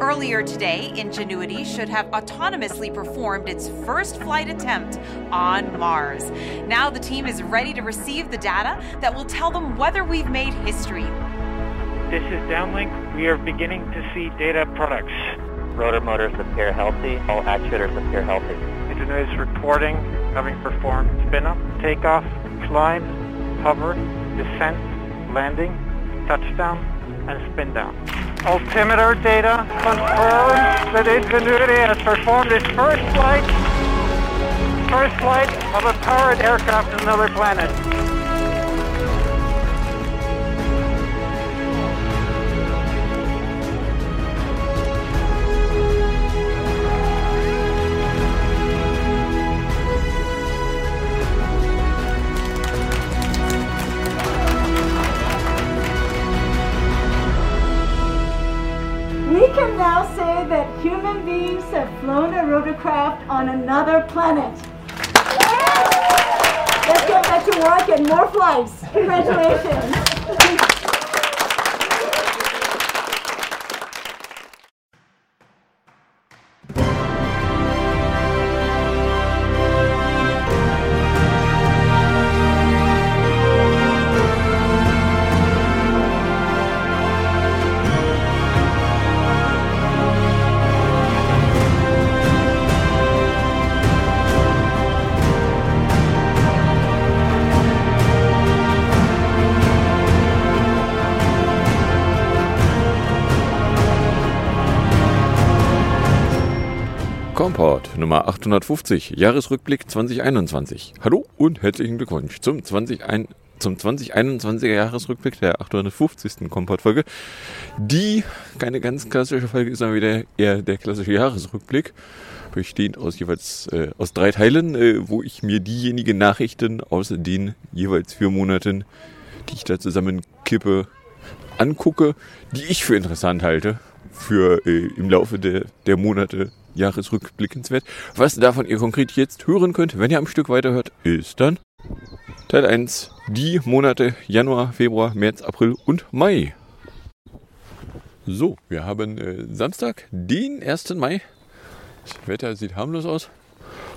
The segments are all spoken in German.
Earlier today, Ingenuity should have autonomously performed its first flight attempt on Mars. Now the team is ready to receive the data that will tell them whether we've made history. This is Downlink. We are beginning to see data products. Rotor motors appear healthy. All actuators appear healthy. Ingenuity is reporting having performed spin-up, takeoff, climb, hover, descent, landing, touchdown, and spin down. Altimeter data confirms that Ingenuity has performed its first flight, first flight of a powered aircraft to another planet. Rotorcraft on another planet. Let's get back to work and more flights. Congratulations. Komport Nummer 850, Jahresrückblick 2021. Hallo und herzlichen Glückwunsch zum, 20, zum 2021er Jahresrückblick der 850. Komport-Folge. Die keine ganz klassische Folge ist, sondern wieder eher der klassische Jahresrückblick, bestehend aus jeweils äh, aus drei Teilen, äh, wo ich mir diejenigen Nachrichten aus den jeweils vier Monaten, die ich da zusammenkippe, angucke, die ich für interessant halte für äh, im Laufe der, der Monate jahresrückblickenswert. Was davon ihr konkret jetzt hören könnt, wenn ihr am Stück weiterhört, ist dann Teil 1, die Monate Januar, Februar, März, April und Mai. So, wir haben äh, Samstag, den 1. Mai. Das Wetter sieht harmlos aus.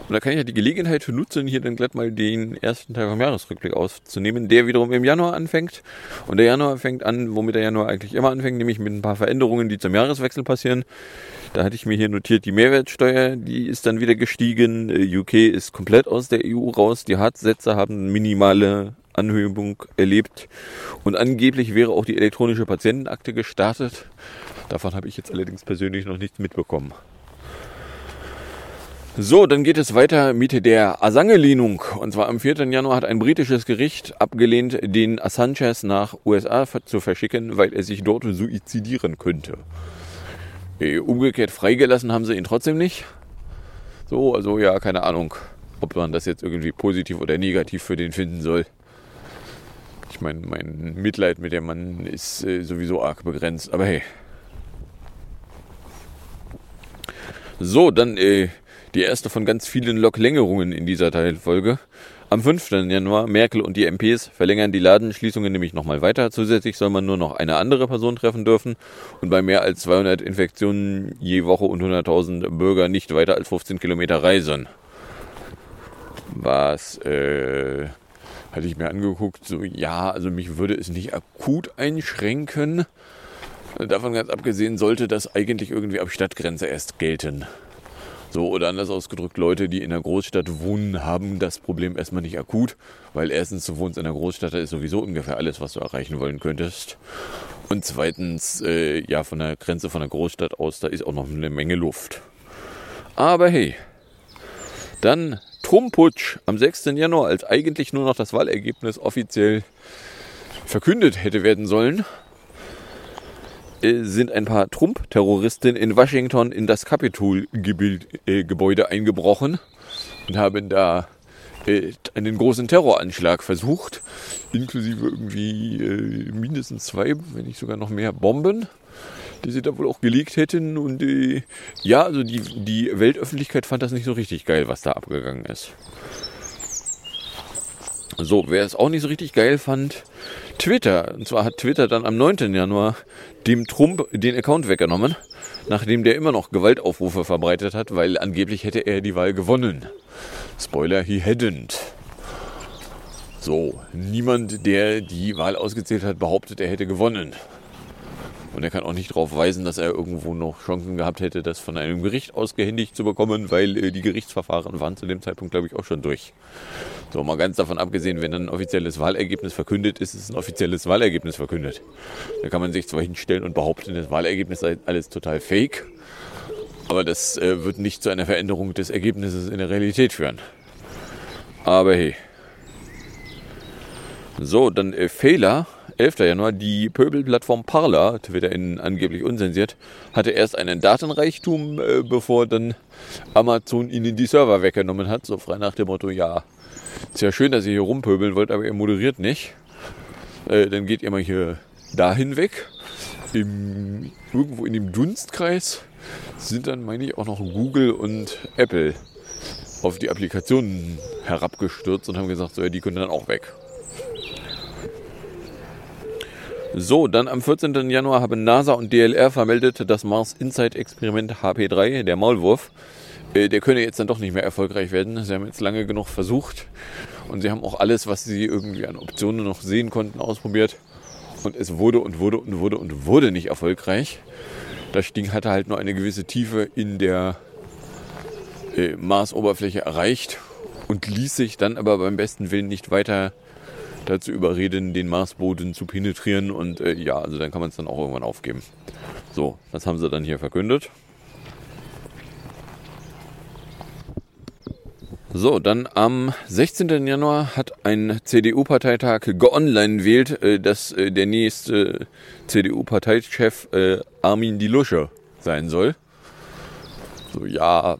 Und da kann ich ja die Gelegenheit nutzen, hier dann glatt mal den ersten Teil vom Jahresrückblick aufzunehmen, der wiederum im Januar anfängt. Und der Januar fängt an, womit der Januar eigentlich immer anfängt, nämlich mit ein paar Veränderungen, die zum Jahreswechsel passieren. Da hatte ich mir hier notiert, die Mehrwertsteuer, die ist dann wieder gestiegen. Äh, UK ist komplett aus der EU raus. Die Hartsätze haben minimale Anhebung erlebt. Und angeblich wäre auch die elektronische Patientenakte gestartet. Davon habe ich jetzt allerdings persönlich noch nichts mitbekommen. So, dann geht es weiter mit der Assange-Lehnung. Und zwar am 4. Januar hat ein britisches Gericht abgelehnt, den Assange nach USA zu verschicken, weil er sich dort suizidieren könnte. Umgekehrt freigelassen haben sie ihn trotzdem nicht. So, also ja, keine Ahnung, ob man das jetzt irgendwie positiv oder negativ für den finden soll. Ich meine, mein Mitleid mit dem Mann ist äh, sowieso arg begrenzt, aber hey. So, dann äh, die erste von ganz vielen Loklängerungen in dieser Teilfolge. Am 5. Januar, Merkel und die MPs verlängern die Ladenschließungen nämlich nochmal weiter. Zusätzlich soll man nur noch eine andere Person treffen dürfen und bei mehr als 200 Infektionen je Woche und 100.000 Bürger nicht weiter als 15 Kilometer reisen. Was, äh, hatte ich mir angeguckt, so, ja, also mich würde es nicht akut einschränken. Davon ganz abgesehen sollte das eigentlich irgendwie ab Stadtgrenze erst gelten. So, oder anders ausgedrückt, Leute, die in der Großstadt wohnen, haben das Problem erstmal nicht akut, weil erstens, du wohnst in der Großstadt, da ist sowieso ungefähr alles, was du erreichen wollen könntest. Und zweitens, äh, ja, von der Grenze von der Großstadt aus, da ist auch noch eine Menge Luft. Aber hey, dann Trumputsch am 6. Januar, als eigentlich nur noch das Wahlergebnis offiziell verkündet hätte werden sollen, sind ein paar Trump-Terroristen in Washington in das Capitol-Gebäude äh, eingebrochen und haben da äh, einen großen Terroranschlag versucht, inklusive irgendwie äh, mindestens zwei, wenn nicht sogar noch mehr Bomben, die sie da wohl auch gelegt hätten. Und äh, ja, also die, die Weltöffentlichkeit fand das nicht so richtig geil, was da abgegangen ist. So, wer es auch nicht so richtig geil fand, Twitter. Und zwar hat Twitter dann am 9. Januar dem Trump den Account weggenommen, nachdem der immer noch Gewaltaufrufe verbreitet hat, weil angeblich hätte er die Wahl gewonnen. Spoiler, he hadn't. So, niemand, der die Wahl ausgezählt hat, behauptet, er hätte gewonnen. Und er kann auch nicht darauf weisen, dass er irgendwo noch Chancen gehabt hätte, das von einem Gericht ausgehändigt zu bekommen, weil äh, die Gerichtsverfahren waren zu dem Zeitpunkt, glaube ich, auch schon durch. So, mal ganz davon abgesehen, wenn ein offizielles Wahlergebnis verkündet ist, ist ein offizielles Wahlergebnis verkündet. Da kann man sich zwar hinstellen und behaupten, das Wahlergebnis sei alles total fake, aber das äh, wird nicht zu einer Veränderung des Ergebnisses in der Realität führen. Aber hey. So, dann äh, Fehler 11. Januar, die Pöbelplattform Parler, TwitterInnen angeblich unzensiert, hatte erst einen Datenreichtum, äh, bevor dann Amazon ihnen die Server weggenommen hat. So frei nach dem Motto, ja, ist ja schön, dass ihr hier rumpöbeln wollt, aber ihr moderiert nicht. Äh, dann geht ihr mal hier dahin weg. Im, irgendwo in dem Dunstkreis sind dann, meine ich, auch noch Google und Apple auf die Applikationen herabgestürzt und haben gesagt, so, ja, die können dann auch weg. So, dann am 14. Januar haben NASA und DLR vermeldet, das Mars Insight Experiment HP3, der Maulwurf, äh, der könne jetzt dann doch nicht mehr erfolgreich werden. Sie haben jetzt lange genug versucht und sie haben auch alles, was sie irgendwie an Optionen noch sehen konnten, ausprobiert. Und es wurde und wurde und wurde und wurde nicht erfolgreich. Das Ding hatte halt nur eine gewisse Tiefe in der äh, Marsoberfläche erreicht und ließ sich dann aber beim besten Willen nicht weiter dazu überreden, den Marsboden zu penetrieren. Und äh, ja, also dann kann man es dann auch irgendwann aufgeben. So, das haben sie dann hier verkündet. So, dann am 16. Januar hat ein CDU-Parteitag geonline wählt, äh, dass äh, der nächste CDU-Parteichef äh, Armin die Lusche sein soll. So, ja,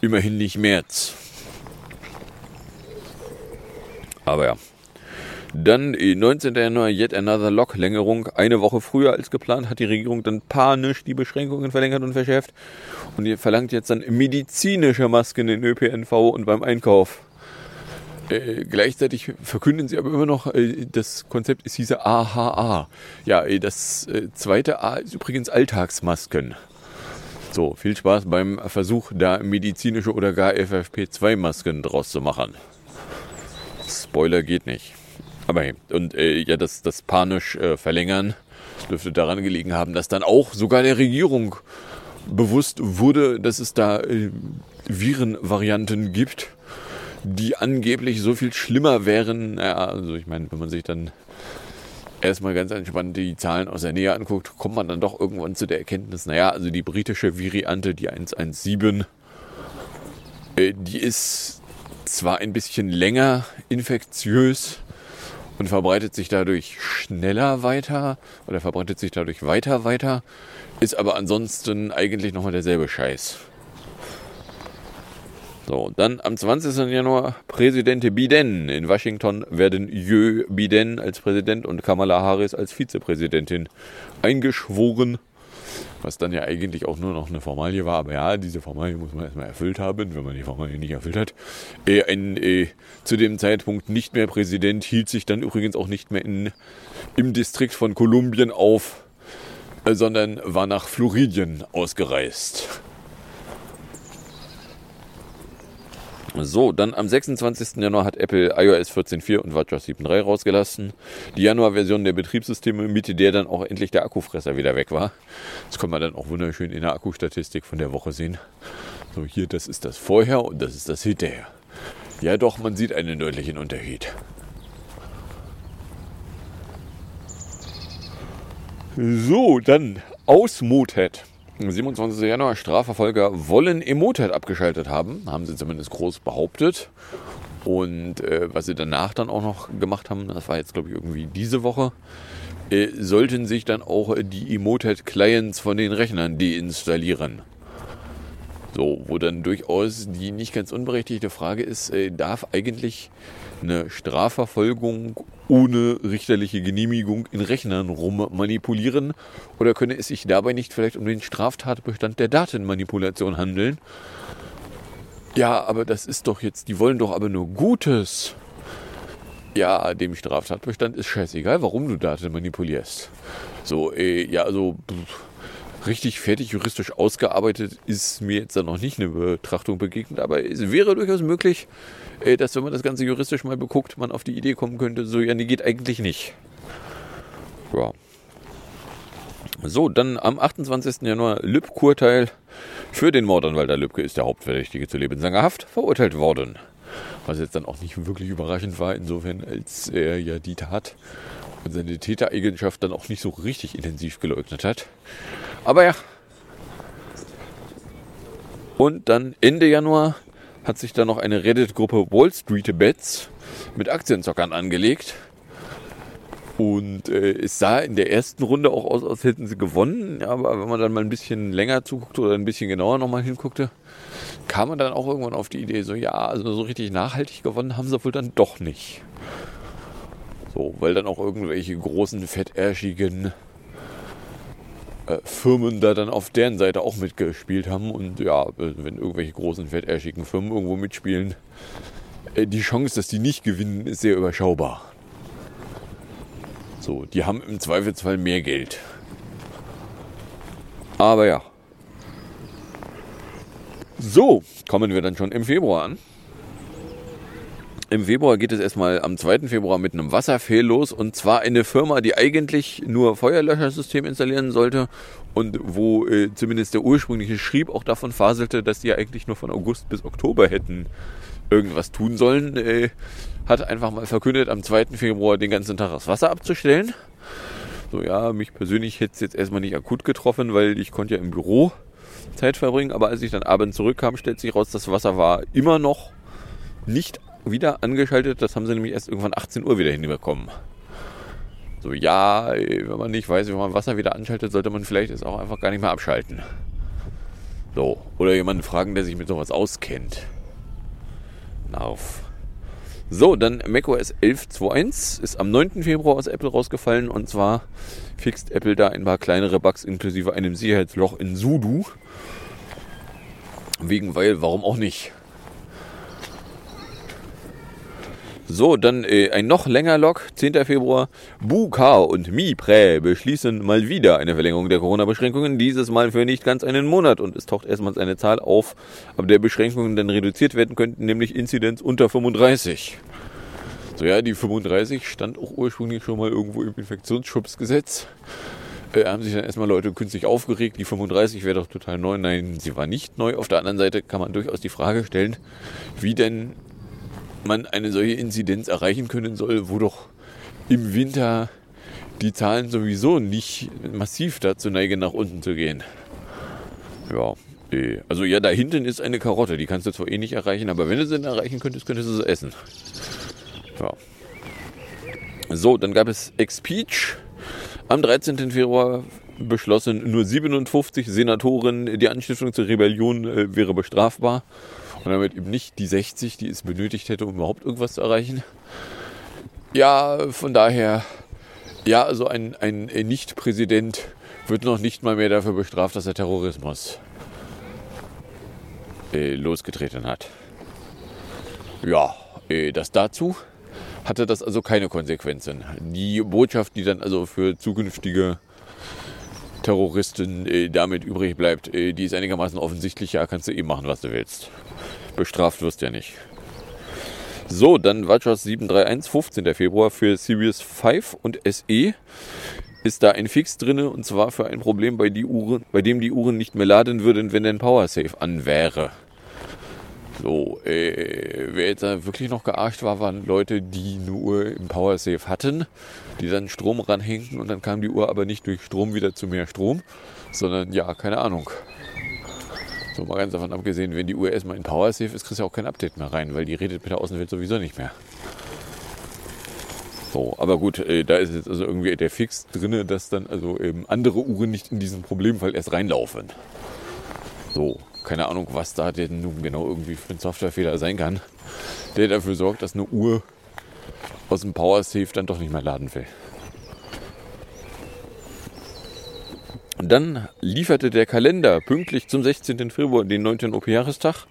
immerhin nicht März. Aber ja, dann 19. Januar, yet another Lock-Längerung. Eine Woche früher als geplant hat die Regierung dann panisch die Beschränkungen verlängert und verschärft. Und ihr verlangt jetzt dann medizinische Masken in ÖPNV und beim Einkauf. Äh, gleichzeitig verkünden sie aber immer noch, äh, das Konzept ist hieße AHA. Ja, äh, das äh, zweite A ist übrigens Alltagsmasken. So, viel Spaß beim Versuch, da medizinische oder gar FFP2-Masken draus zu machen. Spoiler geht nicht. Aber hey, und äh, ja, das, das panisch äh, verlängern dürfte daran gelegen haben, dass dann auch sogar der Regierung bewusst wurde, dass es da äh, Virenvarianten gibt, die angeblich so viel schlimmer wären. Ja, also ich meine, wenn man sich dann erstmal ganz entspannt die Zahlen aus der Nähe anguckt, kommt man dann doch irgendwann zu der Erkenntnis, naja, also die britische Variante, die 117, äh, die ist zwar ein bisschen länger infektiös, und verbreitet sich dadurch schneller weiter oder verbreitet sich dadurch weiter weiter, ist aber ansonsten eigentlich nochmal derselbe Scheiß. So, dann am 20. Januar Präsident Biden. In Washington werden Jö Biden als Präsident und Kamala Harris als Vizepräsidentin eingeschworen was dann ja eigentlich auch nur noch eine Formalie war. Aber ja, diese Formalie muss man erstmal erfüllt haben, wenn man die Formalie nicht erfüllt hat. Äh, ein äh, zu dem Zeitpunkt nicht mehr Präsident hielt sich dann übrigens auch nicht mehr in, im Distrikt von Kolumbien auf, äh, sondern war nach Floridien ausgereist. So, dann am 26. Januar hat Apple iOS 14.4 und WatchOS 7.3 rausgelassen. Die Januar-Version der Betriebssysteme, mit der dann auch endlich der Akkufresser wieder weg war. Das kann man dann auch wunderschön in der Akkustatistik von der Woche sehen. So, hier, das ist das Vorher und das ist das Hinterher. Ja doch, man sieht einen deutlichen Unterschied. So, dann Ausmutet. 27. Januar, Strafverfolger wollen Emotet abgeschaltet haben, haben sie zumindest groß behauptet. Und äh, was sie danach dann auch noch gemacht haben, das war jetzt glaube ich irgendwie diese Woche, äh, sollten sich dann auch die Emotet-Clients von den Rechnern deinstallieren. So, wo dann durchaus die nicht ganz unberechtigte Frage ist, äh, darf eigentlich eine Strafverfolgung ohne richterliche Genehmigung in Rechnern rummanipulieren? Oder könne es sich dabei nicht vielleicht um den Straftatbestand der Datenmanipulation handeln? Ja, aber das ist doch jetzt, die wollen doch aber nur Gutes. ja, dem Straftatbestand ist scheißegal, warum du Daten manipulierst. So, äh, ja, also pff, richtig fertig juristisch ausgearbeitet ist mir jetzt da noch nicht eine Betrachtung begegnet, aber es wäre durchaus möglich, äh, dass wenn man das Ganze juristisch mal beguckt, man auf die Idee kommen könnte, so, ja, nee, geht eigentlich nicht. Ja. So, dann am 28. Januar Lübck-Urteil für den Mord an Walter Lübcke ist der Hauptverdächtige zu lebenslanger Haft verurteilt worden. Was jetzt dann auch nicht wirklich überraschend war, insofern als er ja die Tat seine Tätereigenschaft dann auch nicht so richtig intensiv geleugnet hat. Aber ja. Und dann Ende Januar hat sich dann noch eine Reddit-Gruppe Wall Street Bets mit Aktienzockern angelegt. Und äh, es sah in der ersten Runde auch aus, als hätten sie gewonnen. Aber wenn man dann mal ein bisschen länger zuguckte oder ein bisschen genauer nochmal hinguckte, kam man dann auch irgendwann auf die Idee, so ja, also so richtig nachhaltig gewonnen haben sie wohl dann doch nicht. So, weil dann auch irgendwelche großen, fettärschigen äh, Firmen da dann auf deren Seite auch mitgespielt haben. Und ja, äh, wenn irgendwelche großen, fettärschigen Firmen irgendwo mitspielen, äh, die Chance, dass die nicht gewinnen, ist sehr überschaubar. So, die haben im Zweifelsfall mehr Geld. Aber ja. So, kommen wir dann schon im Februar an. Im Februar geht es erstmal am 2. Februar mit einem Wasserfehl los und zwar eine Firma, die eigentlich nur Feuerlöschersystem installieren sollte und wo äh, zumindest der ursprüngliche Schrieb auch davon faselte, dass die eigentlich nur von August bis Oktober hätten irgendwas tun sollen, äh, hat einfach mal verkündet, am 2. Februar den ganzen Tag das Wasser abzustellen. So, ja, mich persönlich hätte es jetzt erstmal nicht akut getroffen, weil ich konnte ja im Büro Zeit verbringen. Aber als ich dann abends zurückkam, stellt sich raus, das Wasser war immer noch nicht wieder angeschaltet. Das haben sie nämlich erst irgendwann 18 Uhr wieder hinbekommen. So, ja, wenn man nicht weiß, wie man Wasser wieder anschaltet, sollte man vielleicht es auch einfach gar nicht mehr abschalten. So, oder jemanden fragen, der sich mit sowas auskennt. Auf. So, dann macOS 11.2.1 ist am 9. Februar aus Apple rausgefallen und zwar fixt Apple da ein paar kleinere Bugs inklusive einem Sicherheitsloch in Sudo. Wegen, weil, warum auch nicht? So, dann äh, ein noch länger Log, 10. Februar. Buka und MiPre beschließen mal wieder eine Verlängerung der Corona-Beschränkungen, dieses Mal für nicht ganz einen Monat. Und es taucht erstmals eine Zahl auf, ab der Beschränkungen dann reduziert werden könnten, nämlich Inzidenz unter 35. So, ja, die 35 stand auch ursprünglich schon mal irgendwo im Infektionsschutzgesetz. Äh, haben sich dann erstmal Leute künstlich aufgeregt. Die 35 wäre doch total neu. Nein, sie war nicht neu. Auf der anderen Seite kann man durchaus die Frage stellen, wie denn man eine solche Inzidenz erreichen können soll, wo doch im Winter die Zahlen sowieso nicht massiv dazu neigen, nach unten zu gehen. Ja, eh. also ja, da hinten ist eine Karotte, die kannst du zwar eh nicht erreichen, aber wenn du sie erreichen könntest, könntest du sie essen. Ja. So, dann gab es Expeach am 13. Februar beschlossen, nur 57 Senatoren, die Anstiftung zur Rebellion äh, wäre bestrafbar. Und damit eben nicht die 60, die es benötigt hätte, um überhaupt irgendwas zu erreichen. Ja, von daher, ja, also ein, ein Nicht-Präsident wird noch nicht mal mehr dafür bestraft, dass er Terrorismus äh, losgetreten hat. Ja, äh, das dazu hatte das also keine Konsequenzen. Die Botschaft, die dann also für zukünftige Terroristen äh, damit übrig bleibt, äh, die ist einigermaßen offensichtlich. Ja, kannst du eh machen, was du willst. Bestraft wirst ja nicht. So, dann WatchOS 731, 15. Februar für Series 5 und SE ist da ein Fix drin und zwar für ein Problem, bei, die Uhren, bei dem die Uhren nicht mehr laden würden, wenn ein Power Save an wäre. So, äh, wer jetzt wirklich noch gearcht war, waren Leute, die eine Uhr im Power Save hatten, die dann Strom ranhängten und dann kam die Uhr aber nicht durch Strom wieder zu mehr Strom, sondern ja, keine Ahnung. So mal ganz davon abgesehen, wenn die Uhr erstmal in Power Save ist, kriegst du auch kein Update mehr rein, weil die redet mit der Außenwelt sowieso nicht mehr. So, aber gut, äh, da ist jetzt also irgendwie der Fix drin, dass dann also eben andere Uhren nicht in diesen Problemfall erst reinlaufen. So, keine Ahnung, was da denn nun genau irgendwie für ein Softwarefehler sein kann, der dafür sorgt, dass eine Uhr aus dem Power Safe dann doch nicht mehr laden will. Und dann lieferte der Kalender pünktlich zum 16. Februar den 9. OP-Jahrestag.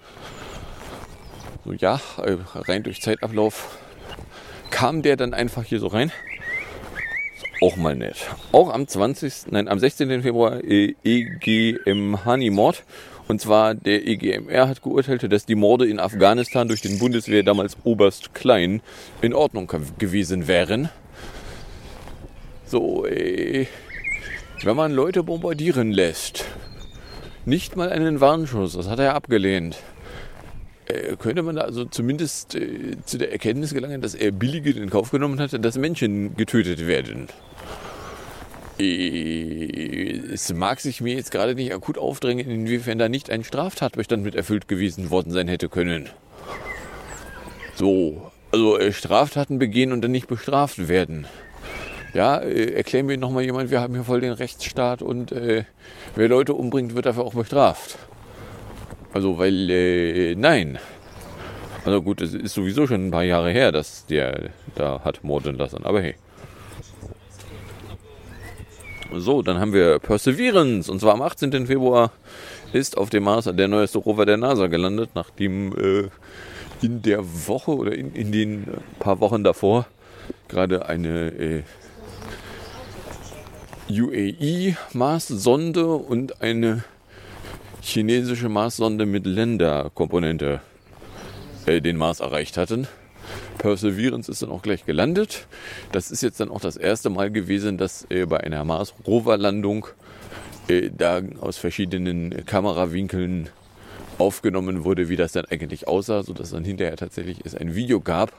So ja, äh, rein durch Zeitablauf kam der dann einfach hier so rein. Auch mal nett. Auch am 20., nein, am 16. Februar äh, EGM Hanimord. Und zwar der EGMR hat geurteilt, dass die Morde in Afghanistan durch den Bundeswehr damals Oberst Klein in Ordnung gewesen wären. So, äh, wenn man Leute bombardieren lässt, nicht mal einen Warnschuss, das hat er abgelehnt, äh, könnte man da also zumindest äh, zu der Erkenntnis gelangen, dass er billigend in Kauf genommen hatte, dass Menschen getötet werden. Es mag sich mir jetzt gerade nicht akut aufdrängen, inwiefern da nicht ein Straftatbestand mit erfüllt gewesen worden sein hätte können. So, also äh, Straftaten begehen und dann nicht bestraft werden. Ja, äh, erklären mir nochmal jemand, wir haben hier voll den Rechtsstaat und äh, wer Leute umbringt, wird dafür auch bestraft. Also, weil, äh, nein. Also gut, es ist sowieso schon ein paar Jahre her, dass der da hat morden lassen, aber hey. So, dann haben wir Perseverance. Und zwar am 18. Februar ist auf dem Mars der neueste Rover der NASA gelandet, nachdem äh, in der Woche oder in, in den paar Wochen davor gerade eine äh, UAE-Marssonde und eine chinesische Marssonde mit Länderkomponente äh, den Mars erreicht hatten. Perseverance ist dann auch gleich gelandet. Das ist jetzt dann auch das erste Mal gewesen, dass äh, bei einer Mars-Rover-Landung äh, da aus verschiedenen Kamerawinkeln aufgenommen wurde, wie das dann eigentlich aussah, sodass dann hinterher tatsächlich es ein Video gab,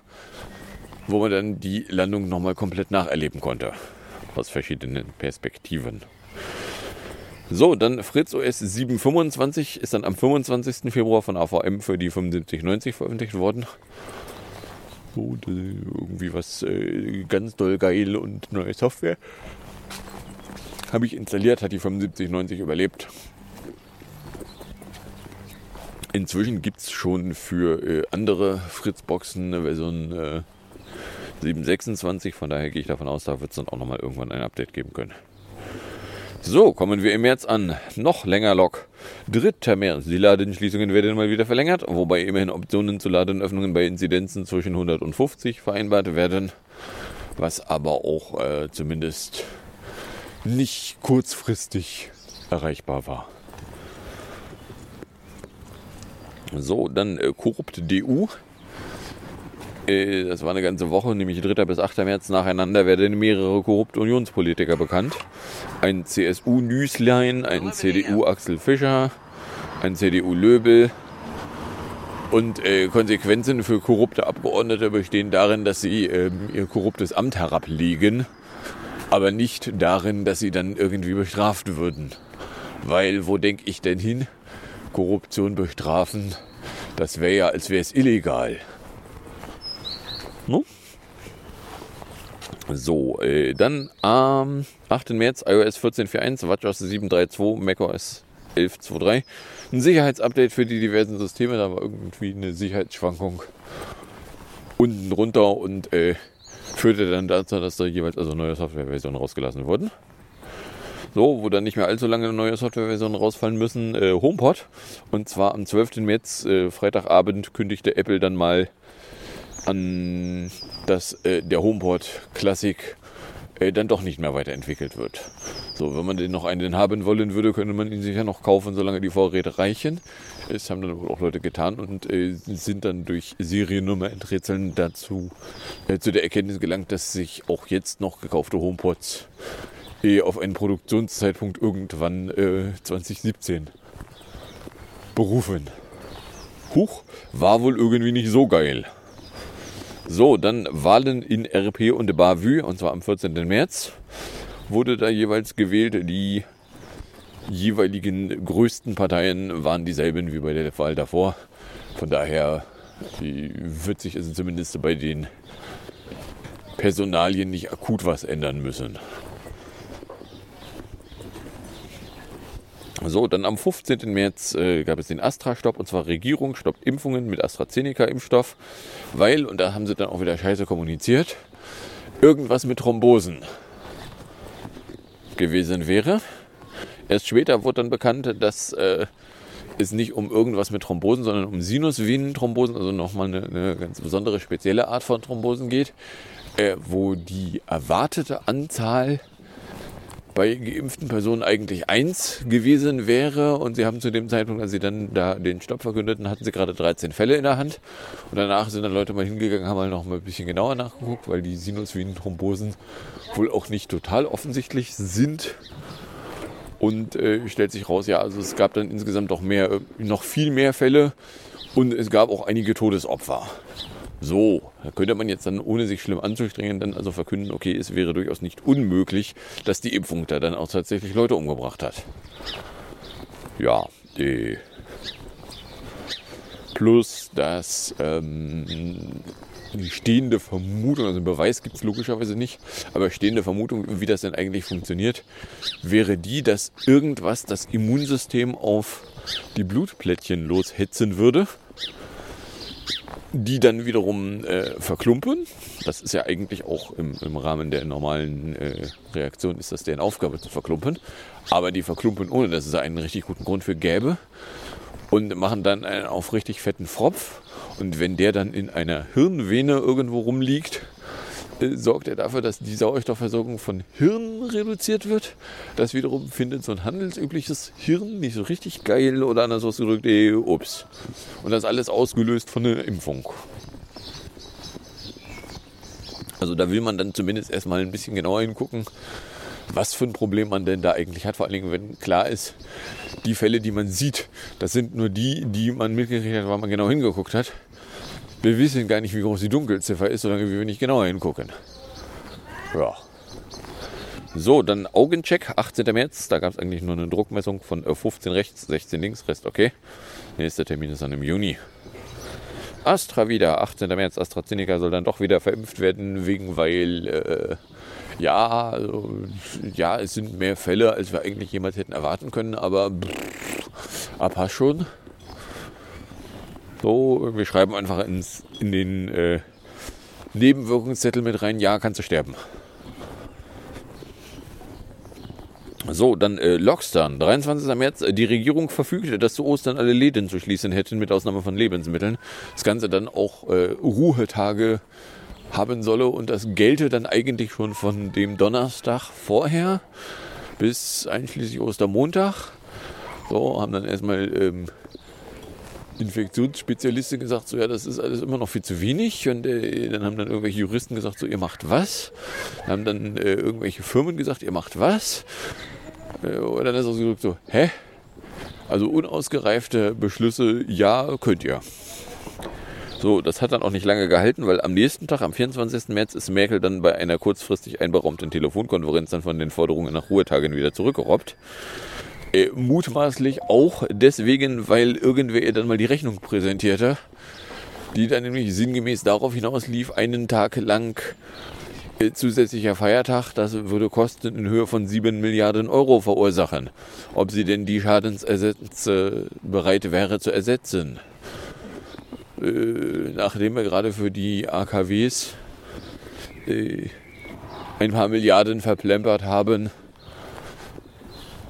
wo man dann die Landung nochmal komplett nacherleben konnte. Aus verschiedenen Perspektiven. So, dann Fritz OS 725 ist dann am 25. Februar von AVM für die 7590 veröffentlicht worden. So, irgendwie was äh, ganz doll geil und neue Software. Habe ich installiert, hat die 7590 überlebt. Inzwischen gibt es schon für äh, andere Fritzboxen eine Version äh, 726, von daher gehe ich davon aus, da wird es dann auch nochmal irgendwann ein Update geben können. So, kommen wir im März an. Noch länger Log. 3. März. Die Ladenschließungen werden mal wieder verlängert, wobei immerhin Optionen zu Ladenöffnungen bei Inzidenzen zwischen 150 vereinbart werden, was aber auch äh, zumindest nicht kurzfristig erreichbar war. So, dann äh, Korrupt.du. Äh, das war eine ganze Woche, nämlich 3. bis 8. März nacheinander werden mehrere korrupte Unionspolitiker bekannt. Ein CSU-Nüßlein, ein CDU-Axel Fischer, ein CDU-Löbel. Und äh, Konsequenzen für korrupte Abgeordnete bestehen darin, dass sie äh, ihr korruptes Amt herablegen, aber nicht darin, dass sie dann irgendwie bestraft würden. Weil, wo denke ich denn hin? Korruption bestrafen, das wäre ja, als wäre es illegal. So, äh, dann am 8. März iOS 14.4.1, WatchOS 7.3.2, macOS 11.2.3. Ein Sicherheitsupdate für die diversen Systeme, da war irgendwie eine Sicherheitsschwankung unten runter und äh, führte dann dazu, dass da jeweils also neue Softwareversionen rausgelassen wurden. So, wo dann nicht mehr allzu lange neue Softwareversionen rausfallen müssen, äh, HomePod. Und zwar am 12. März, äh, Freitagabend, kündigte Apple dann mal an, dass äh, der HomePod Classic äh, dann doch nicht mehr weiterentwickelt wird. So, wenn man den noch einen haben wollen würde, könnte man ihn sicher noch kaufen, solange die Vorräte reichen. Es haben dann wohl auch Leute getan und äh, sind dann durch Seriennummer enträtseln dazu äh, zu der Erkenntnis gelangt, dass sich auch jetzt noch gekaufte HomePods äh, auf einen Produktionszeitpunkt irgendwann 2017 äh, berufen. Huch, war wohl irgendwie nicht so geil. So, dann Wahlen in RP und Bavü, und zwar am 14. März, wurde da jeweils gewählt. Die jeweiligen größten Parteien waren dieselben wie bei der Wahl davor. Von daher wird sich also zumindest bei den Personalien nicht akut was ändern müssen. So, dann am 15. März äh, gab es den Astra-Stopp und zwar Regierung stoppt Impfungen mit AstraZeneca-Impfstoff, weil, und da haben sie dann auch wieder scheiße kommuniziert, irgendwas mit Thrombosen gewesen wäre. Erst später wurde dann bekannt, dass äh, es nicht um irgendwas mit Thrombosen, sondern um Sinusvenenthrombosen, also nochmal eine, eine ganz besondere spezielle Art von Thrombosen geht, äh, wo die erwartete Anzahl bei geimpften Personen eigentlich eins gewesen wäre. Und sie haben zu dem Zeitpunkt, als sie dann da den Stopp verkündeten, hatten sie gerade 13 Fälle in der Hand. Und danach sind dann Leute mal hingegangen, haben halt noch mal ein bisschen genauer nachgeguckt, weil die Sinusvenenthrombosen wohl auch nicht total offensichtlich sind. Und äh, stellt sich raus, ja, also es gab dann insgesamt doch mehr, äh, noch viel mehr Fälle und es gab auch einige Todesopfer. So, da könnte man jetzt dann, ohne sich schlimm anzustrengen, dann also verkünden, okay, es wäre durchaus nicht unmöglich, dass die Impfung da dann auch tatsächlich Leute umgebracht hat. Ja, die plus dass ähm, die stehende Vermutung, also Beweis gibt es logischerweise nicht, aber stehende Vermutung, wie das denn eigentlich funktioniert, wäre die, dass irgendwas das Immunsystem auf die Blutplättchen loshetzen würde, die dann wiederum äh, verklumpen. Das ist ja eigentlich auch im, im Rahmen der normalen äh, Reaktion, ist das deren Aufgabe zu verklumpen. Aber die verklumpen, ohne dass es einen richtig guten Grund für gäbe und machen dann einen auf richtig fetten Fropf und wenn der dann in einer Hirnvene irgendwo rumliegt, äh, sorgt er dafür, dass die Sauerstoffversorgung von Hirn reduziert wird. Das wiederum findet so ein handelsübliches Hirn nicht so richtig geil oder anders ausgedrückt, ey, ups. Und das alles ausgelöst von einer Impfung. Also da will man dann zumindest erstmal ein bisschen genauer hingucken, was für ein Problem man denn da eigentlich hat. Vor allen Dingen, wenn klar ist, die Fälle, die man sieht, das sind nur die, die man mitgekriegt hat, weil man genau hingeguckt hat. Wir wissen gar nicht, wie groß die Dunkelziffer ist, solange wir nicht genauer hingucken. Ja. So, dann Augencheck, 18. März. Da gab es eigentlich nur eine Druckmessung von 15 rechts, 16 links, Rest okay. Nächster Termin ist dann im Juni. Astra wieder, 18. März. AstraZeneca soll dann doch wieder verimpft werden, wegen weil, äh, ja, also, ja, es sind mehr Fälle, als wir eigentlich jemals hätten erwarten können, aber pff, aber schon. So, wir schreiben einfach ins, in den äh, Nebenwirkungszettel mit rein, ja, kannst du sterben. So, dann äh, Lockstern, 23. März. Die Regierung verfügte, dass zu Ostern alle Läden zu schließen hätten, mit Ausnahme von Lebensmitteln. Das Ganze dann auch äh, Ruhetage haben solle und das gelte dann eigentlich schon von dem Donnerstag vorher bis einschließlich Ostermontag. So, haben dann erstmal ähm, Infektionsspezialistin gesagt, so ja, das ist alles immer noch viel zu wenig. Und äh, dann haben dann irgendwelche Juristen gesagt, so ihr macht was. Dann haben dann äh, irgendwelche Firmen gesagt, ihr macht was. Äh, und dann ist auch so so, hä? Also unausgereifte Beschlüsse, ja, könnt ihr. So, das hat dann auch nicht lange gehalten, weil am nächsten Tag, am 24. März, ist Merkel dann bei einer kurzfristig einberaumten Telefonkonferenz dann von den Forderungen nach Ruhetagen wieder zurückgerobbt. Äh, mutmaßlich auch deswegen, weil irgendwer ihr dann mal die Rechnung präsentierte, die dann nämlich sinngemäß darauf hinaus lief, einen Tag lang äh, zusätzlicher Feiertag, das würde Kosten in Höhe von 7 Milliarden Euro verursachen. Ob sie denn die Schadensersätze bereit wäre zu ersetzen. Äh, nachdem wir gerade für die AKWs äh, ein paar Milliarden verplempert haben,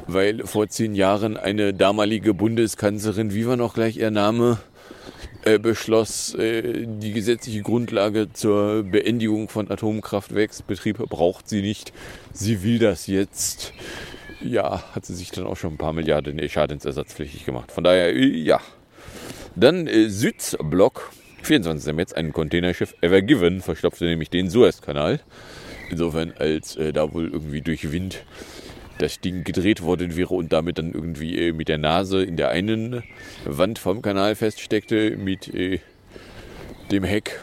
weil vor zehn Jahren eine damalige Bundeskanzlerin, wie war noch gleich ihr Name, äh, beschloss, äh, die gesetzliche Grundlage zur Beendigung von Atomkraftwerksbetrieb braucht sie nicht. Sie will das jetzt. Ja, hat sie sich dann auch schon ein paar Milliarden schadensersatzpflichtig gemacht. Von daher, äh, ja. Dann äh, Südblock, 24. März, ein Containerschiff Ever Given verstopfte nämlich den Suezkanal. Insofern, als äh, da wohl irgendwie durch Wind das Ding gedreht worden wäre und damit dann irgendwie äh, mit der Nase in der einen Wand vom Kanal feststeckte, mit äh, dem Heck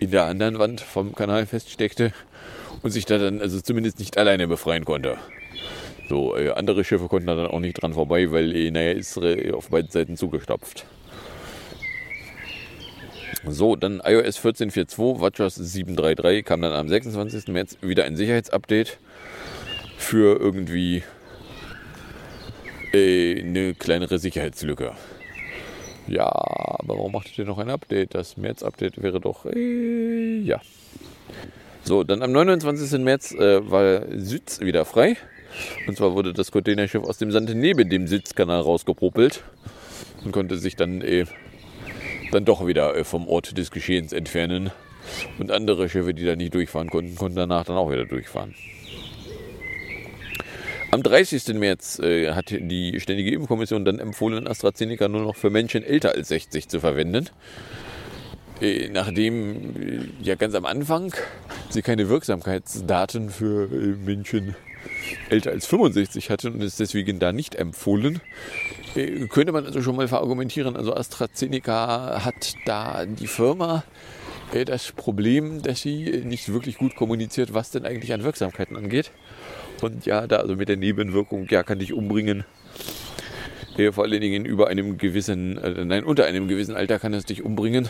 in der anderen Wand vom Kanal feststeckte und sich da dann also zumindest nicht alleine befreien konnte. So, äh, andere Schiffe konnten da dann auch nicht dran vorbei, weil, äh, naja, ist äh, auf beiden Seiten zugestopft. So, dann iOS 14.4.2, WatchOS 7.3.3 kam dann am 26. März wieder ein Sicherheitsupdate für irgendwie äh, eine kleinere Sicherheitslücke. Ja, aber warum macht ihr noch ein Update? Das März-Update wäre doch, äh, ja. So, dann am 29. März äh, war Süds wieder frei. Und zwar wurde das Containerschiff aus dem Sand neben dem Sitzkanal rausgepopelt. und konnte sich dann, äh, dann doch wieder äh, vom Ort des Geschehens entfernen. Und andere Schiffe, die da nicht durchfahren konnten, konnten danach dann auch wieder durchfahren. Am 30. März äh, hat die Ständige Impfkommission dann empfohlen, AstraZeneca nur noch für Menschen älter als 60 zu verwenden. Äh, nachdem äh, ja ganz am Anfang sie keine Wirksamkeitsdaten für äh, Menschen älter als 65 hatten und es deswegen da nicht empfohlen, könnte man also schon mal verargumentieren. Also AstraZeneca hat da die Firma das Problem, dass sie nicht wirklich gut kommuniziert, was denn eigentlich an Wirksamkeiten angeht. Und ja, da also mit der Nebenwirkung, ja, kann dich umbringen. Äh, vor allen Dingen über einem gewissen, äh, nein, unter einem gewissen Alter kann es dich umbringen.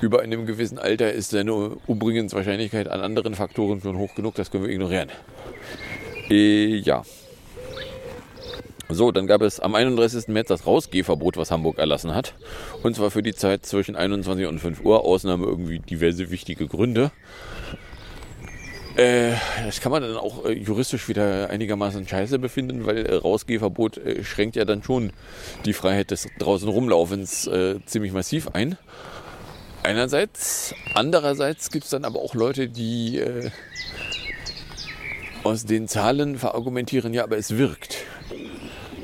Über einem gewissen Alter ist deine Umbringenswahrscheinlichkeit an anderen Faktoren schon hoch genug, das können wir ignorieren. Äh, ja. So, dann gab es am 31. März das Rausgehverbot, was Hamburg erlassen hat. Und zwar für die Zeit zwischen 21 und 5 Uhr. Ausnahme irgendwie diverse wichtige Gründe. Äh, das kann man dann auch äh, juristisch wieder einigermaßen scheiße befinden, weil äh, Rausgehverbot äh, schränkt ja dann schon die Freiheit des draußen Rumlaufens äh, ziemlich massiv ein. Einerseits. Andererseits gibt es dann aber auch Leute, die äh, aus den Zahlen verargumentieren, ja, aber es wirkt.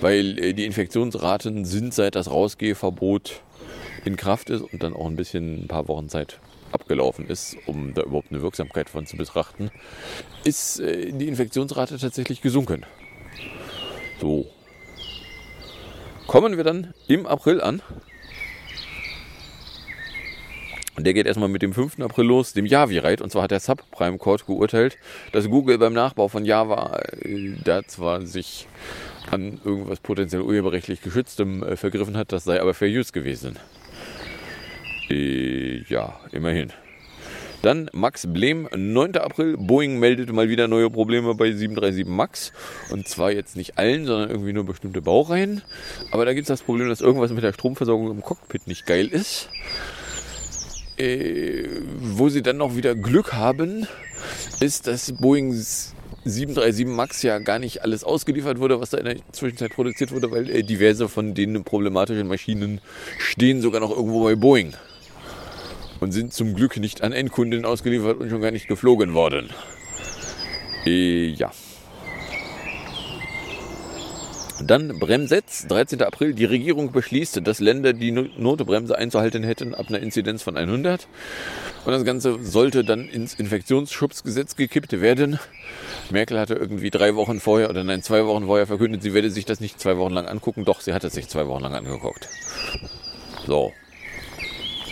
Weil die Infektionsraten sind seit das Rausgehverbot in Kraft ist und dann auch ein bisschen ein paar Wochen Zeit abgelaufen ist, um da überhaupt eine Wirksamkeit von zu betrachten, ist äh, die Infektionsrate tatsächlich gesunken. So. Kommen wir dann im April an. Und der geht erstmal mit dem 5. April los, dem Javi-Reit. Und zwar hat der Subprime Court geurteilt, dass Google beim Nachbau von Java äh, da zwar sich an irgendwas potenziell urheberrechtlich geschütztem äh, vergriffen hat, das sei aber Fair Use gewesen. Äh, ja, immerhin. Dann Max Blem, 9. April. Boeing meldet mal wieder neue Probleme bei 737 MAX. Und zwar jetzt nicht allen, sondern irgendwie nur bestimmte Baureihen. Aber da gibt es das Problem, dass irgendwas mit der Stromversorgung im Cockpit nicht geil ist. Äh, wo sie dann noch wieder Glück haben, ist, dass Boeings 737 MAX ja gar nicht alles ausgeliefert wurde, was da in der Zwischenzeit produziert wurde, weil äh, diverse von den problematischen Maschinen stehen sogar noch irgendwo bei Boeing und sind zum Glück nicht an Endkunden ausgeliefert und schon gar nicht geflogen worden. Äh, ja. Dann Bremsetz, 13. April. Die Regierung beschließt, dass Länder die Notbremse einzuhalten hätten ab einer Inzidenz von 100. Und das Ganze sollte dann ins Infektionsschutzgesetz gekippt werden. Merkel hatte irgendwie drei Wochen vorher oder nein, zwei Wochen vorher verkündet, sie werde sich das nicht zwei Wochen lang angucken. Doch, sie hat es sich zwei Wochen lang angeguckt. So,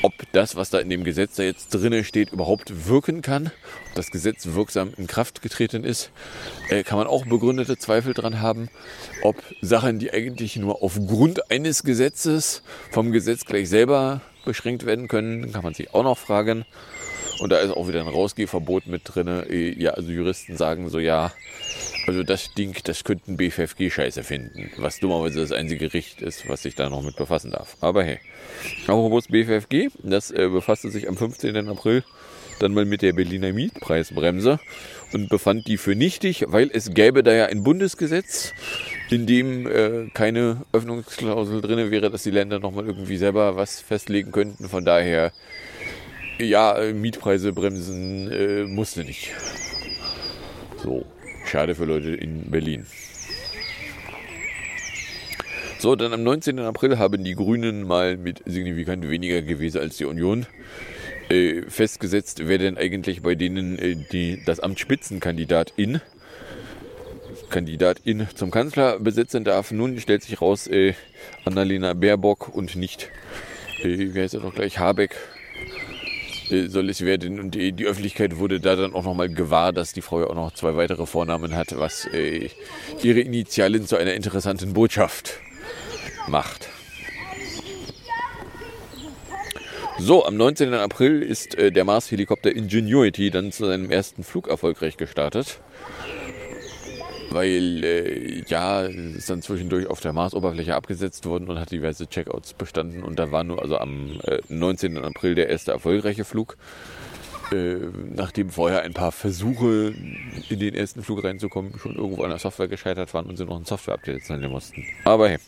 ob das, was da in dem Gesetz da jetzt drinne steht, überhaupt wirken kann, ob das Gesetz wirksam in Kraft getreten ist, äh, kann man auch begründete Zweifel dran haben, ob Sachen, die eigentlich nur aufgrund eines Gesetzes vom Gesetz gleich selber beschränkt werden können, kann man sich auch noch fragen. Und da ist auch wieder ein Rausgehverbot mit drinne. Äh, ja, also Juristen sagen so, ja, also das Ding, das könnten BFFG scheiße finden, was dummerweise das einzige Gericht ist, was sich da noch mit befassen darf. Aber hey, apropos BFFG, das äh, befasste sich am 15. April dann mal mit der Berliner Mietpreisbremse und befand die für nichtig, weil es gäbe da ja ein Bundesgesetz, in dem äh, keine Öffnungsklausel drin wäre, dass die Länder nochmal irgendwie selber was festlegen könnten. Von daher, ja, Mietpreise bremsen äh, musste nicht. So. Schade für Leute in Berlin. So, dann am 19. April haben die Grünen mal mit signifikant weniger gewesen als die Union äh, festgesetzt, wer denn eigentlich bei denen äh, die, das Amt Spitzenkandidatin Kandidatin zum Kanzler besetzen darf. Nun stellt sich raus, äh, Annalena Baerbock und nicht, äh, wie heißt er doch gleich, Habeck äh, soll es werden. Und die, Öffentlichkeit wurde da dann auch nochmal gewahr, dass die Frau ja auch noch zwei weitere Vornamen hat, was äh, ihre Initialen zu einer interessanten Botschaft macht. So, am 19. April ist äh, der Mars-Helikopter Ingenuity dann zu seinem ersten Flug erfolgreich gestartet weil äh, ja, ist dann zwischendurch auf der Marsoberfläche abgesetzt worden und hat diverse Checkouts bestanden und da war nur also am äh, 19. April der erste erfolgreiche Flug. Äh, nachdem vorher ein paar Versuche in den ersten Flug reinzukommen schon irgendwo an der Software gescheitert waren und sie noch ein Software-Update installieren mussten. Aber hey.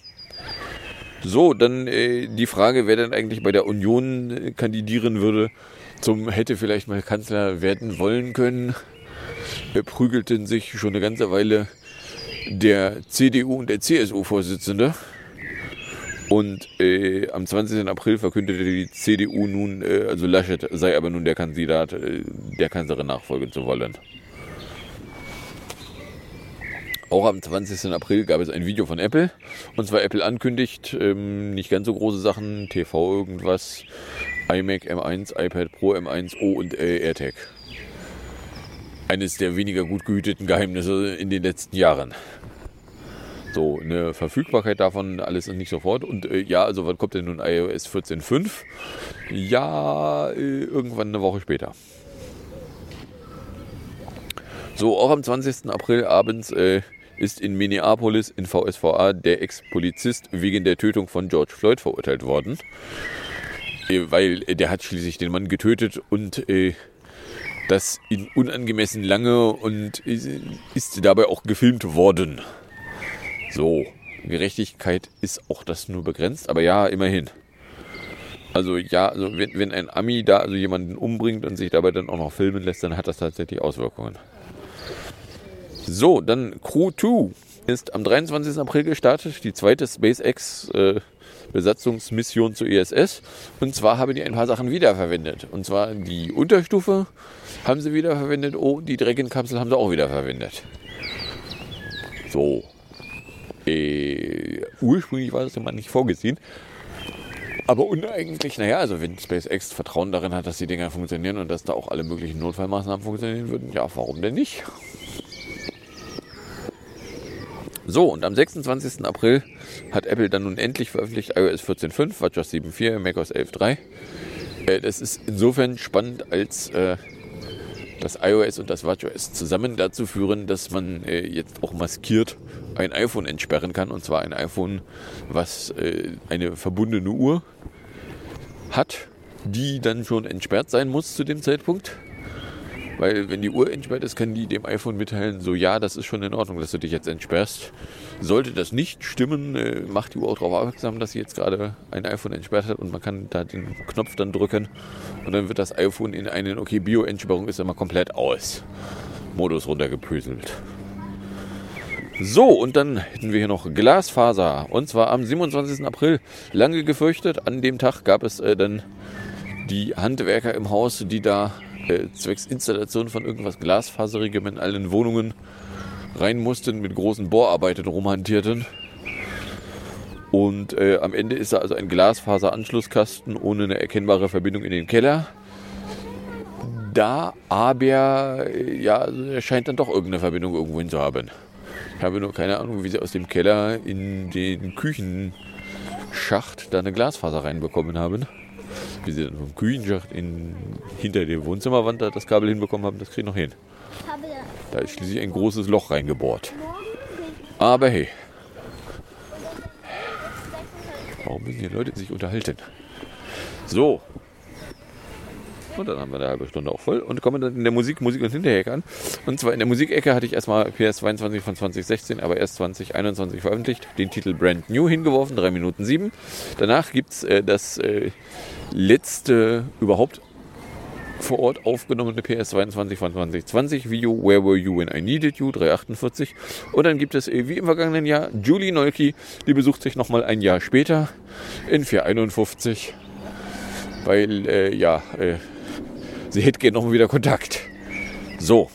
So, dann äh, die Frage, wer denn eigentlich bei der Union äh, kandidieren würde, zum hätte vielleicht mal Kanzler werden wollen können, prügelten sich schon eine ganze Weile der CDU und der CSU-Vorsitzende. Und äh, am 20. April verkündete die CDU nun, äh, also Laschet sei aber nun der Kandidat, äh, der Kanzlerin nachfolgen zu wollen. Auch am 20. April gab es ein Video von Apple. Und zwar Apple ankündigt, ähm, nicht ganz so große Sachen, TV irgendwas, iMac M1, iPad Pro M1, O und äh, AirTag. Eines der weniger gut gehüteten Geheimnisse in den letzten Jahren. So, eine Verfügbarkeit davon, alles nicht sofort. Und äh, ja, also wann kommt denn nun iOS 14.5? Ja, äh, irgendwann eine Woche später. So, auch am 20. April abends äh, ist in Minneapolis in VSVA der Ex-Polizist wegen der Tötung von George Floyd verurteilt worden. Äh, weil äh, der hat schließlich den Mann getötet und äh, das in unangemessen lange und ist dabei auch gefilmt worden. So, Gerechtigkeit ist auch das nur begrenzt, aber ja, immerhin. Also ja, also wenn, wenn ein Ami da also jemanden umbringt und sich dabei dann auch noch filmen lässt, dann hat das tatsächlich Auswirkungen. So, dann Crew 2 ist am 23. April gestartet, die zweite SpaceX äh, Besatzungsmission zur ISS. Und zwar haben die ein paar Sachen wiederverwendet. Und zwar die Unterstufe haben sie wiederverwendet. Oh, die Dragon-Kapsel haben sie auch wiederverwendet. So, äh, ursprünglich war das immer nicht vorgesehen. Aber uneigentlich, naja, also wenn SpaceX Vertrauen darin hat, dass die Dinger funktionieren und dass da auch alle möglichen Notfallmaßnahmen funktionieren würden, ja, warum denn nicht? So, und am 26. April hat Apple dann nun endlich veröffentlicht iOS 14.5, WatchOS 7.4, macOS 11.3. Äh, das ist insofern spannend, als äh, das iOS und das WatchOS zusammen dazu führen, dass man äh, jetzt auch maskiert ein iPhone entsperren kann. Und zwar ein iPhone, was äh, eine verbundene Uhr hat, die dann schon entsperrt sein muss zu dem Zeitpunkt. Weil wenn die Uhr entsperrt ist, kann die dem iPhone mitteilen, so ja, das ist schon in Ordnung, dass du dich jetzt entsperrst. Sollte das nicht stimmen, äh, macht die Uhr auch darauf aufmerksam, dass sie jetzt gerade ein iPhone entsperrt hat und man kann da den Knopf dann drücken und dann wird das iPhone in einen, okay, Bio-Entsperrung ist immer komplett aus. Modus runtergepöselt. So, und dann hätten wir hier noch Glasfaser. Und zwar am 27. April. Lange gefürchtet. An dem Tag gab es äh, dann die Handwerker im Haus, die da äh, zwecks Installation von irgendwas Glasfaserigem in allen Wohnungen rein mussten, mit großen Bohrarbeiten rumhantierten. Und äh, am Ende ist da also ein Glasfaseranschlusskasten ohne eine erkennbare Verbindung in den Keller. Da aber, äh, ja, also er scheint dann doch irgendeine Verbindung irgendwo hin zu haben. Ich habe nur keine Ahnung, wie sie aus dem Keller in den Küchenschacht da eine Glasfaser reinbekommen haben. Wie sie dann vom Küchenschacht in, hinter der Wohnzimmerwand da das Kabel hinbekommen haben, das kriege ich noch hin. Da ist schließlich ein großes Loch reingebohrt. Aber hey. Warum müssen die Leute sich unterhalten? So, und dann haben wir eine halbe Stunde auch voll und kommen dann in der Musik, Musik und Hinterhecke an. Und zwar in der Musikecke hatte ich erstmal PS22 von 2016, aber erst 2021 veröffentlicht, den Titel Brand New hingeworfen, 3 Minuten 7. Danach gibt es äh, das äh, letzte überhaupt vor Ort aufgenommene PS22 von 2020 Video Where Were You When I Needed You 348 und dann gibt es äh, wie im vergangenen Jahr Julie Nolki, die besucht sich nochmal ein Jahr später in 451 weil äh, ja äh, sie hätte gerne noch wieder Kontakt. So,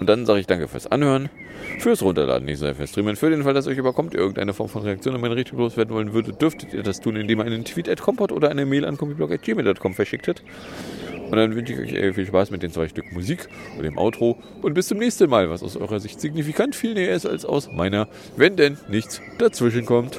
und dann sage ich danke fürs Anhören, fürs Runterladen dieser Streamen. Für den Fall, dass euch überkommt, irgendeine Form von Reaktion an meine Richtung loswerden wollen würdet, dürftet ihr das tun, indem ihr einen Tweet at Kompot oder eine Mail an kompiblog.gmail.com verschicktet. Und dann wünsche ich euch äh, viel Spaß mit den zwei Stück Musik und dem Outro und bis zum nächsten Mal, was aus eurer Sicht signifikant viel näher ist als aus meiner, wenn denn nichts dazwischen kommt.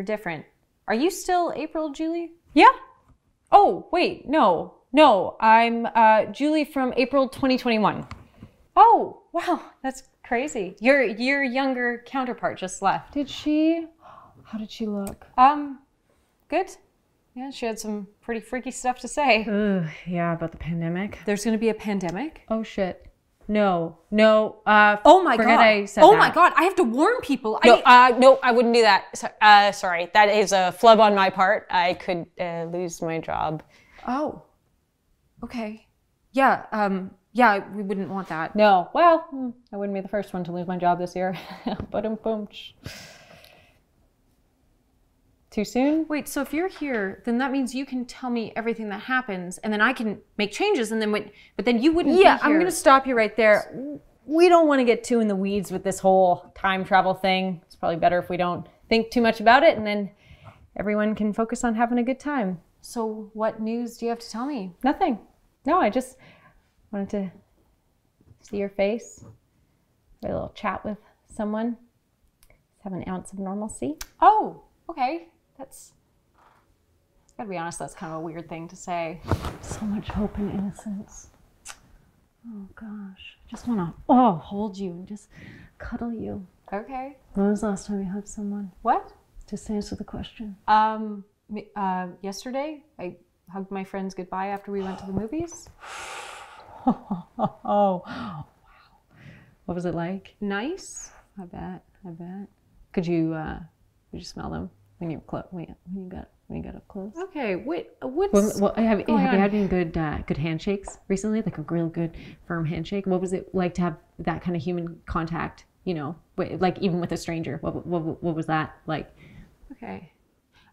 You're different. Are you still April Julie? Yeah. Oh, wait, no. No, I'm uh, Julie from April 2021. Oh, wow, that's crazy. Your your younger counterpart just left. Did she? How did she look? Um, good. Yeah, she had some pretty freaky stuff to say. Ugh, yeah, about the pandemic. There's going to be a pandemic. Oh shit. No, no. Uh, Oh my god! I said oh that. my god! I have to warn people. No, I, uh, no, I wouldn't do that. So, uh, sorry, that is a flub on my part. I could uh, lose my job. oh, okay. Yeah. Um. Yeah, we wouldn't want that. No. Well, hmm, I wouldn't be the first one to lose my job this year. but um, boom. Too soon? Wait. So if you're here, then that means you can tell me everything that happens, and then I can make changes, and then when, but then you wouldn't. Yeah, I'm going to stop you right there. We don't want to get too in the weeds with this whole time travel thing. It's probably better if we don't think too much about it and then everyone can focus on having a good time. So what news do you have to tell me? Nothing. No, I just wanted to see your face, have a little chat with someone, just have an ounce of normalcy. Oh, okay. That's. Gotta be honest, that's kind of a weird thing to say. So much hope and innocence. Oh gosh, I just want to oh hold you and just cuddle you. Okay. When was the last time you hugged someone? What? Just answer the question. Um. Uh, yesterday, I hugged my friends goodbye after we went to the movies. Oh, wow. What was it like? Nice. I bet. I bet. Could you uh could you smell them when you close when you got when you got up close? Okay. What What's Well, well, have, have going you had any good uh, good handshakes recently? Like a real good firm handshake. What was it like to have that kind of human contact? You know, like even with a stranger. What what, what was that like? okay?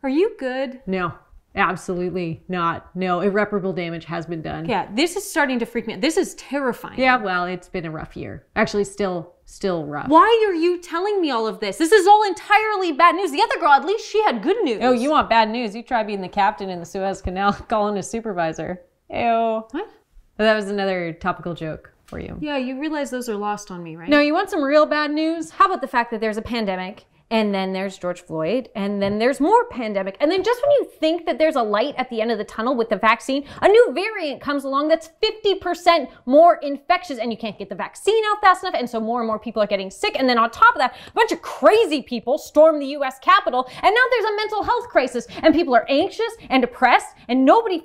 Are you good? No, absolutely not. No, irreparable damage has been done. Yeah. This is starting to freak me out. This is terrifying. Yeah, well, it's been a rough year. Actually, still still rough. Why are you telling me all of this? This is all entirely bad news. The other girl, at least she had good news. Oh, you want bad news? You try being the captain in the Suez Canal, calling a supervisor. Ew. What? That was another topical joke for you. Yeah, you realize those are lost on me, right? No, you want some real bad news? How about the fact that there's a pandemic and then there's George Floyd and then there's more pandemic and then just when you think that there's a light at the end of the tunnel with the vaccine, a new variant comes along that's 50% more infectious and you can't get the vaccine out fast enough and so more and more people are getting sick and then on top of that, a bunch of crazy people storm the US Capitol and now there's a mental health crisis and people are anxious and depressed and nobody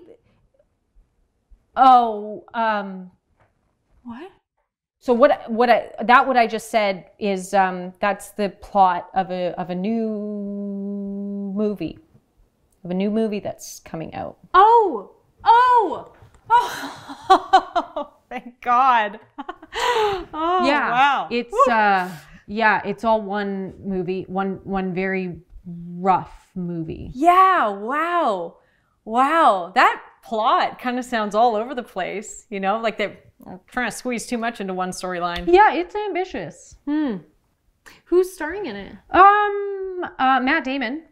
Oh, um, What? So what? What? I, that what I just said is um, that's the plot of a of a new movie, of a new movie that's coming out. Oh! Oh! Oh! Thank God. oh, yeah, wow. It's uh, yeah, it's all one movie, one one very rough movie. Yeah, wow. Wow. That plot kind of sounds all over the place, you know, like they're trying to squeeze too much into one storyline. Yeah, it's ambitious. Who's starring in it? Um, uh, Matt Damon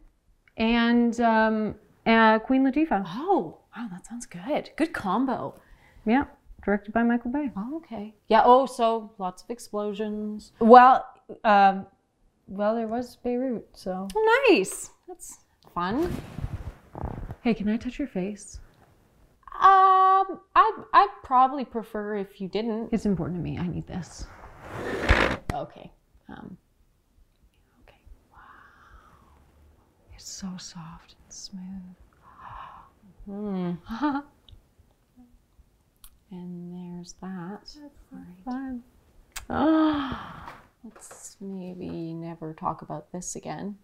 and um, uh, Queen Latifah. Oh, wow, that sounds good. Good combo. Yeah, directed by Michael Bay. Oh, okay. Yeah, oh, so lots of explosions. Well, um, well, there was Beirut, so. Oh, nice. That's fun. Hey, can I touch your face? Um, I I'd probably prefer if you didn't. It's important to me. I need this. Okay. Um, Okay. Wow. It's so soft and smooth. and there's that. That's Fun. Let's maybe never talk about this again.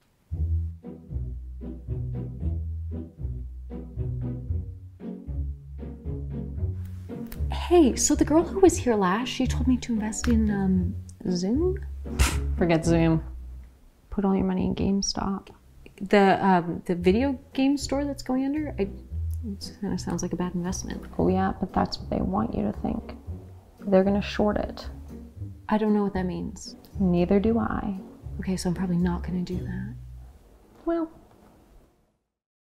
Hey, so the girl who was here last, she told me to invest in um, Zoom. Forget Zoom. Put all your money in GameStop. The um, the video game store that's going under. I, it kind of sounds like a bad investment. Oh, yeah, but that's what they want you to think. They're gonna short it. I don't know what that means. Neither do I. Okay, so I'm probably not going to do that. Well,